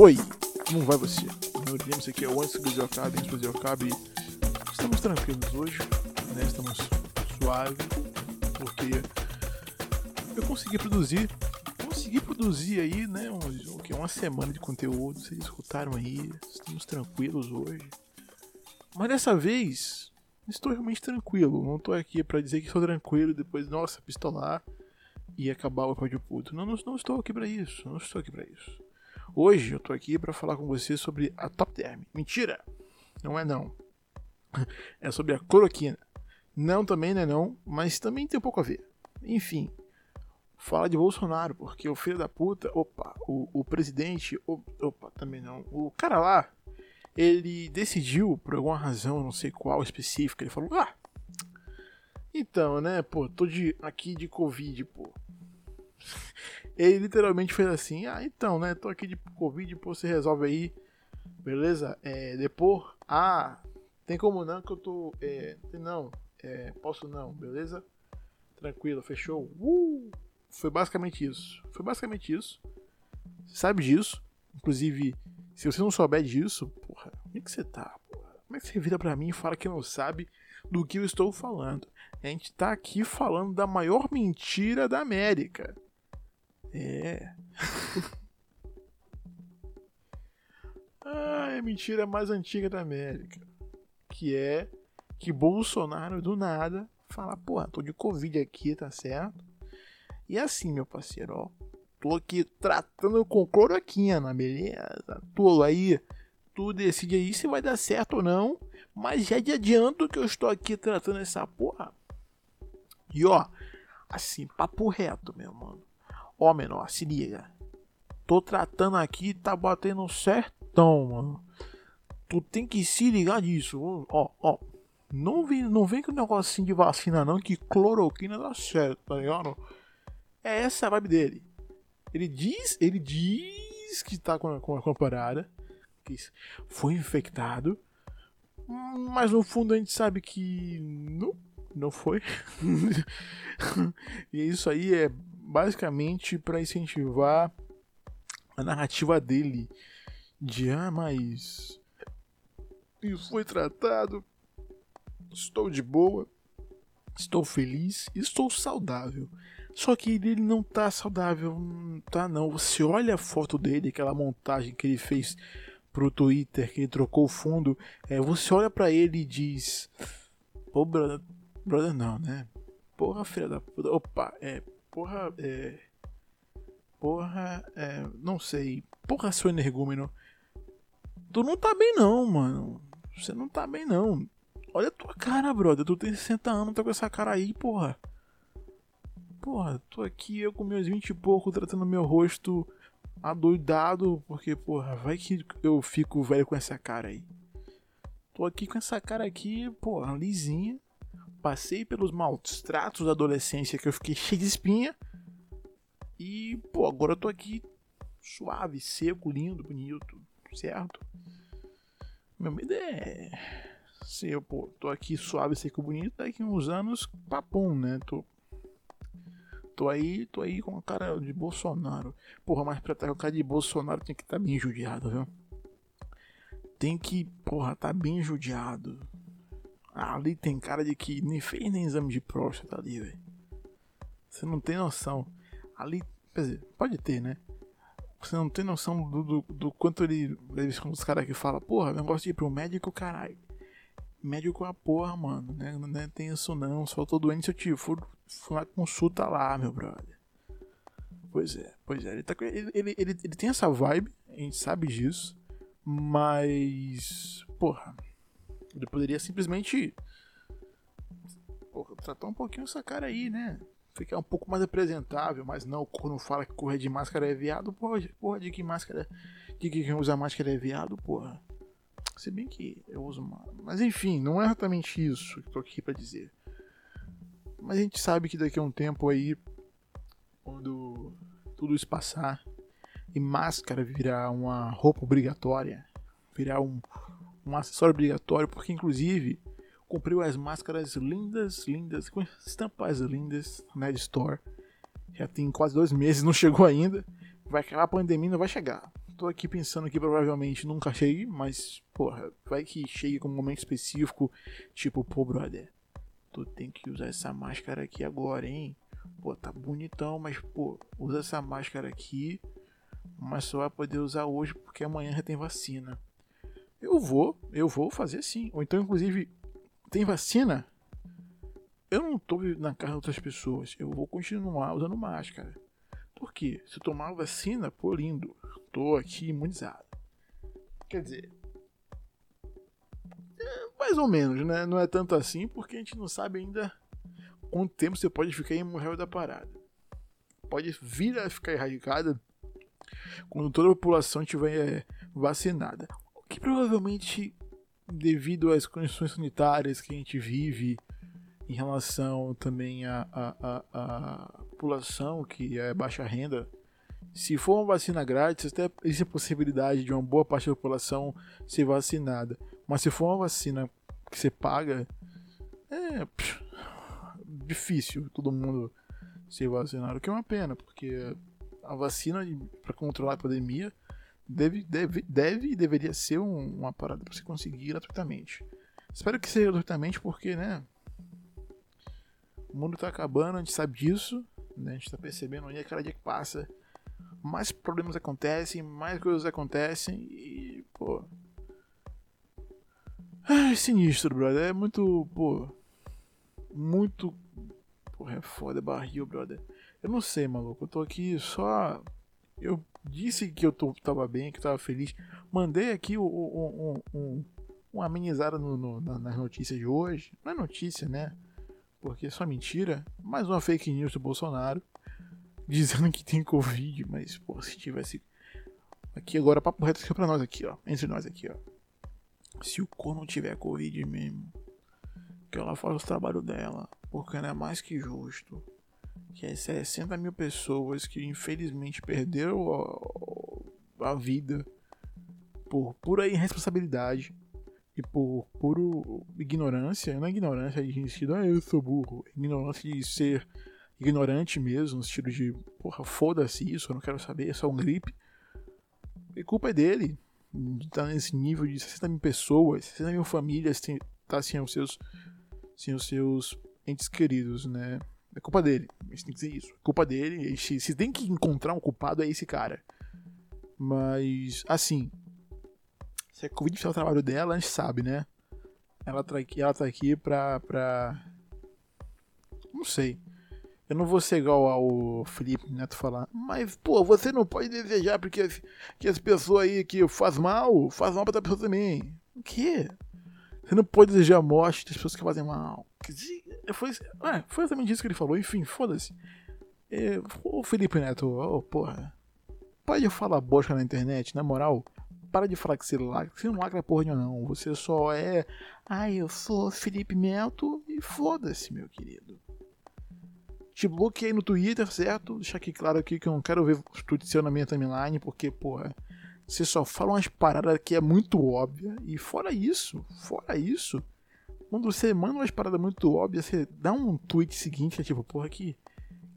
Oi, como vai você? Meu nome aqui é o Antes que o Brasil acabe, antes que o Brasil acabe. Estamos tranquilos hoje, né? Estamos suave, porque eu consegui produzir, consegui produzir aí, né? Um, o que, uma semana de conteúdo, vocês escutaram aí, estamos tranquilos hoje. Mas dessa vez, estou realmente tranquilo, não estou aqui para dizer que estou tranquilo depois, nossa, pistolar e acabar o episódio puto. Não, não, não estou aqui para isso, não estou aqui para isso. Hoje eu tô aqui para falar com você sobre a Top Term. Mentira! Não é não. É sobre a cloroquina. Não também não é não, mas também tem um pouco a ver. Enfim, fala de Bolsonaro, porque o filho da puta, opa, o, o presidente, opa, também não. O cara lá, ele decidiu, por alguma razão, não sei qual específica, ele falou, ah, então, né, pô, tô de, aqui de Covid, pô. Ele literalmente fez assim: Ah, então, né? Tô aqui de Covid, pô, você resolve aí. Beleza? É, depois, ah, tem como não que eu tô. É, não, é, posso não, beleza? Tranquilo, fechou. Uh! Foi basicamente isso. Foi basicamente isso. Você sabe disso. Inclusive, se você não souber disso, porra, como é que você tá? Como é que você vira pra mim e fala que não sabe do que eu estou falando? A gente tá aqui falando da maior mentira da América. É. ah, é a mentira mais antiga da América. Que é que Bolsonaro do nada fala, porra, tô de Covid aqui, tá certo? E assim, meu parceiro, ó. Tô aqui tratando com cloroquina, beleza? Tô aí. Tu decide aí se vai dar certo ou não. Mas já de adianto que eu estou aqui tratando essa porra. E ó, assim, papo reto, meu mano. Ó, menor, se liga. Tô tratando aqui tá batendo certão, mano. Tu tem que se ligar disso. Ó, ó. Não vem, não vem com negocinho de vacina, não, que cloroquina dá certo, tá ligado? É essa a vibe dele. Ele diz, ele diz que tá com a, com a, com a parada, que foi infectado, mas no fundo a gente sabe que não, não foi. e isso aí é basicamente para incentivar a narrativa dele de ah, mas isso foi tratado, estou de boa, estou feliz, estou saudável. Só que ele não tá saudável, tá não. Você olha a foto dele, aquela montagem que ele fez pro Twitter, que ele trocou o fundo, é, você olha para ele e diz: Pô, brother, brother não, né? Porra, filha da puta. Opa, é, Porra, é. Porra, é. Não sei. Porra, seu energúmeno. Tu não tá bem, não, mano. Você não tá bem, não. Olha a tua cara, brother. Tu tem 60 anos, tá com essa cara aí, porra. Porra, tô aqui eu com meus 20 e pouco tratando meu rosto adoidado. Porque, porra, vai que eu fico velho com essa cara aí. Tô aqui com essa cara aqui, porra, lisinha passei pelos maus tratos da adolescência que eu fiquei cheio de espinha. E, pô, agora eu tô aqui suave, seco, lindo, bonito, certo? Meu medo é. Se eu, pô, tô aqui suave, seco, bonito, daqui uns anos, papum, né? Tô. Tô aí, tô aí com a cara de Bolsonaro. Porra, mas pra estar com a cara de Bolsonaro tem que estar tá bem judiado, viu? Tem que, porra, tá bem judiado. Ali tem cara de que nem fez nem exame de próstata ali, velho. Você não tem noção. Ali, quer dizer, pode ter, né? Você não tem noção do, do, do quanto ele. Eles os caras que falam, porra, negócio de ir pro médico, caralho. Médico é a porra, mano. Né? Não é, tem isso não. Só tô doente se eu te for, for consulta lá, meu brother. Pois é, pois é. Ele, tá, ele, ele, ele, ele tem essa vibe, a gente sabe disso. Mas. Porra ele poderia simplesmente porra, tratar um pouquinho essa cara aí, né? Ficar um pouco mais apresentável, mas não, quando fala que correr de máscara é viado, porra, porra de que máscara. De que quem usa máscara é viado, porra. Se bem que eu uso uma. Mas enfim, não é exatamente isso que eu tô aqui pra dizer. Mas a gente sabe que daqui a um tempo aí, quando tudo isso passar e máscara virar uma roupa obrigatória, virar um, um acessório obrigatório, porque inclusive comprei as máscaras lindas, lindas, com estampas lindas na Ed Store. Já tem quase dois meses, não chegou ainda. Vai acabar a pandemia, não vai chegar. tô aqui pensando que provavelmente nunca chegue, mas, porra, vai que chegue com um momento específico, tipo, pô, brother, tu tem que usar essa máscara aqui agora, hein? Pô, tá bonitão, mas, pô, usa essa máscara aqui, mas só vai poder usar hoje porque amanhã já tem vacina. Eu vou, eu vou fazer sim. Ou então, inclusive, tem vacina? Eu não tô na casa de outras pessoas, eu vou continuar usando máscara. Por quê? Se eu tomar vacina, pô, lindo, tô aqui imunizado. Quer dizer, é mais ou menos, né? Não é tanto assim, porque a gente não sabe ainda quanto tempo você pode ficar imorreu da parada. Pode vir a ficar erradicada quando toda a população estiver vacinada. Que provavelmente, devido às condições sanitárias que a gente vive, em relação também à, à, à, população que é baixa renda, se for uma vacina grátis, até existe a possibilidade de uma boa parte da população ser vacinada. Mas se for uma vacina que você paga, é difícil todo mundo ser vacinado, o que é uma pena, porque a vacina para controlar a pandemia deve, deve, deve e deveria ser um, uma parada para você conseguir gratuitamente. Espero que seja gratuitamente, porque, né? O mundo tá acabando, a gente sabe disso, né? A gente tá percebendo aí a cada dia que passa, mais problemas acontecem, mais coisas acontecem e, pô. É sinistro, brother. É muito, pô. Muito. Porra, é foda, é barril, brother. Eu não sei, maluco. Eu tô aqui só. Eu disse que eu tô, tava bem, que tava feliz. Mandei aqui um, um, um, uma amenizada no, no, nas notícias de hoje. Não é notícia, né? porque é só mentira. Mais uma fake news do Bolsonaro, dizendo que tem Covid, mas, pô, se tivesse. Aqui agora, papo reto aqui pra nós aqui, ó. Entre nós aqui, ó. Se o cor não tiver Covid mesmo, que ela faça o trabalho dela, porque não é mais que justo. Que é 60 mil pessoas que infelizmente perderam a, a vida por pura irresponsabilidade e por puro ignorância, não é ignorância de sentido, ah, eu sou burro, ignorância de ser ignorante mesmo, no sentido de, porra, foda-se isso, eu não quero saber, é só um gripe. E culpa é dele, tá nesse nível de 60 mil pessoas, 60 mil famílias tá sem os seus, sem os seus entes queridos, né? É culpa dele, a gente tem que dizer isso, é culpa dele, se tem que encontrar um culpado é esse cara. Mas, assim, se a Covid fizer o trabalho dela, a gente sabe, né? Ela tá aqui, ela tá aqui pra, pra. Não sei. Eu não vou ser igual ao Felipe Neto falar, mas, pô, você não pode desejar porque as, que as pessoas aí que faz mal, faz mal pra outra pessoa também. O quê? Você não pode desejar a morte das pessoas que fazem mal. Foi, é, foi exatamente isso que ele falou. Enfim, foda-se. É, o Felipe Neto, oh, porra. Pode falar bosta na internet, na moral para de falar que você lacra. Você não lacra porra nenhuma, não. Você só é. Ai, eu sou Felipe Mento e foda-se, meu querido. Te bloqueei no Twitter, certo? Deixar aqui claro aqui que eu não quero ver os tweets seu na minha timeline, porque, porra, você só fala umas paradas que é muito óbvia. E fora isso, fora isso, quando você manda umas paradas muito óbvias, você dá um tweet seguinte, é tipo, porra, que.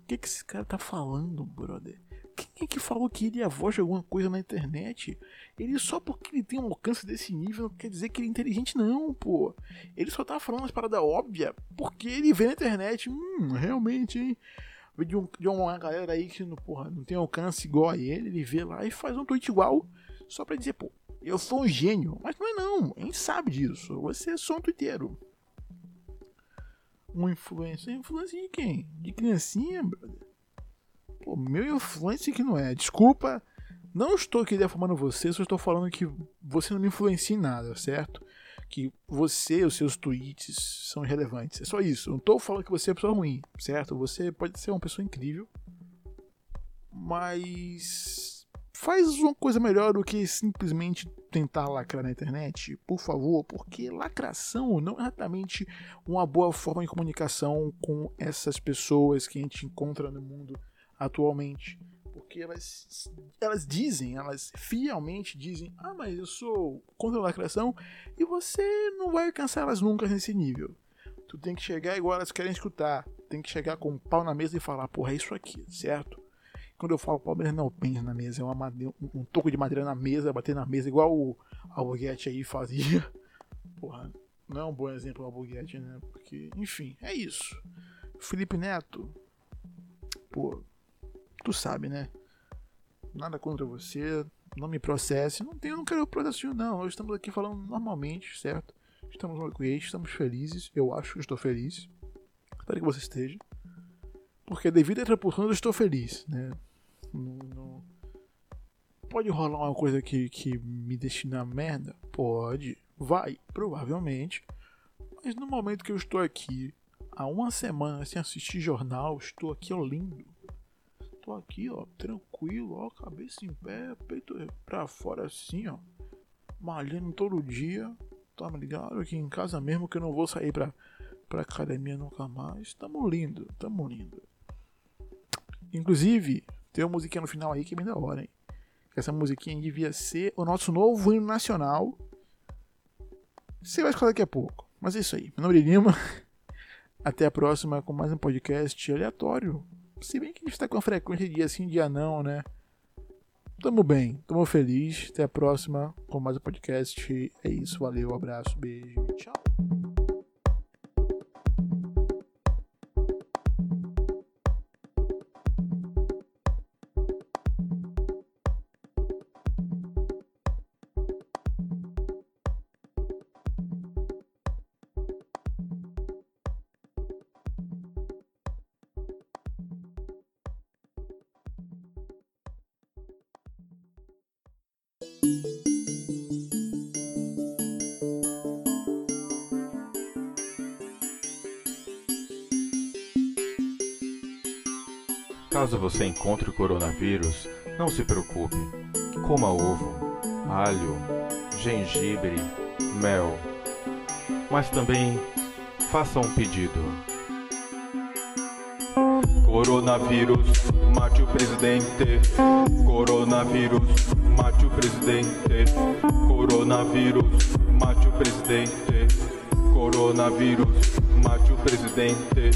O que, que esse cara tá falando, brother? Quem é que falou que ele é a voz de alguma coisa na internet? Ele só porque ele tem um alcance desse nível não quer dizer que ele é inteligente, não, pô. Ele só tá falando umas paradas óbvias porque ele vê na internet. Hum, realmente, hein? De, um, de uma galera aí que porra, não tem alcance igual a ele, ele vê lá e faz um tweet igual só pra dizer, pô, eu sou um gênio. Mas não é não, a gente sabe disso. Você é só um twitteiro. Um influencer. Influencer de quem? De criancinha, brother? Pô, meu influencer que não é. Desculpa, não estou aqui defamando você, só estou falando que você não me influencia em nada, certo? Que você, os seus tweets são irrelevantes. É só isso. não estou falando que você é uma pessoa ruim, certo? Você pode ser uma pessoa incrível, mas faz uma coisa melhor do que simplesmente tentar lacrar na internet, por favor, porque lacração não é exatamente uma boa forma de comunicação com essas pessoas que a gente encontra no mundo atualmente. Porque elas, elas dizem, elas fielmente dizem: Ah, mas eu sou contra a lacração e você não vai alcançar elas nunca nesse nível. Tu tem que chegar igual elas querem escutar. Tem que chegar com o um pau na mesa e falar: Porra, é isso aqui, certo? Quando eu falo Palmeiras, não pensa na mesa, é uma madeira, um, um toco de madeira na mesa, bater na mesa, igual o Albuquerque aí fazia. Porra, não é um bom exemplo o Albuquerque, né? Porque, enfim, é isso. Felipe Neto, pô, tu sabe, né? Nada contra você, não me processe, não tenho, não quero processo não. Nós estamos aqui falando normalmente, certo? Estamos no Equate, estamos felizes, eu acho que estou feliz. Espero que você esteja. Porque devido à repulsão eu estou feliz, né? Não, não... Pode rolar uma coisa que, que me deixe na merda? Pode. Vai, provavelmente. Mas no momento que eu estou aqui, há uma semana sem assistir jornal, estou aqui, ó, lindo. Estou aqui, ó, tranquilo, ó, cabeça em pé, peito pra fora assim, ó. Malhando todo dia. Tá ligado? Aqui em casa mesmo que eu não vou sair pra, pra academia nunca mais. Tamo lindo, tamo lindo. Inclusive, tem uma musiquinha no final aí que é bem da hora, hein? Essa musiquinha devia ser o nosso novo hino nacional. Você vai escutar daqui a pouco. Mas é isso aí. Meu nome é Lima. Até a próxima com mais um podcast aleatório. Se bem que a gente está com a frequência de dia sim, dia não, né? Tamo bem, tamo feliz. Até a próxima com mais um podcast. É isso, valeu, abraço, beijo, Caso você encontre o coronavírus, não se preocupe. Coma ovo, alho, gengibre, mel. Mas também faça um pedido. Coronavírus, mate o presidente. Coronavírus, mate o presidente. Coronavírus, mate o presidente. Coronavírus, mate o presidente.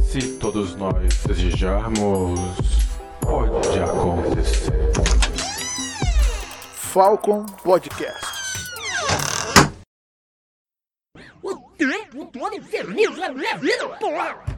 Se todos nós desejarmos, pode acontecer. Falcon Podcasts. O tempo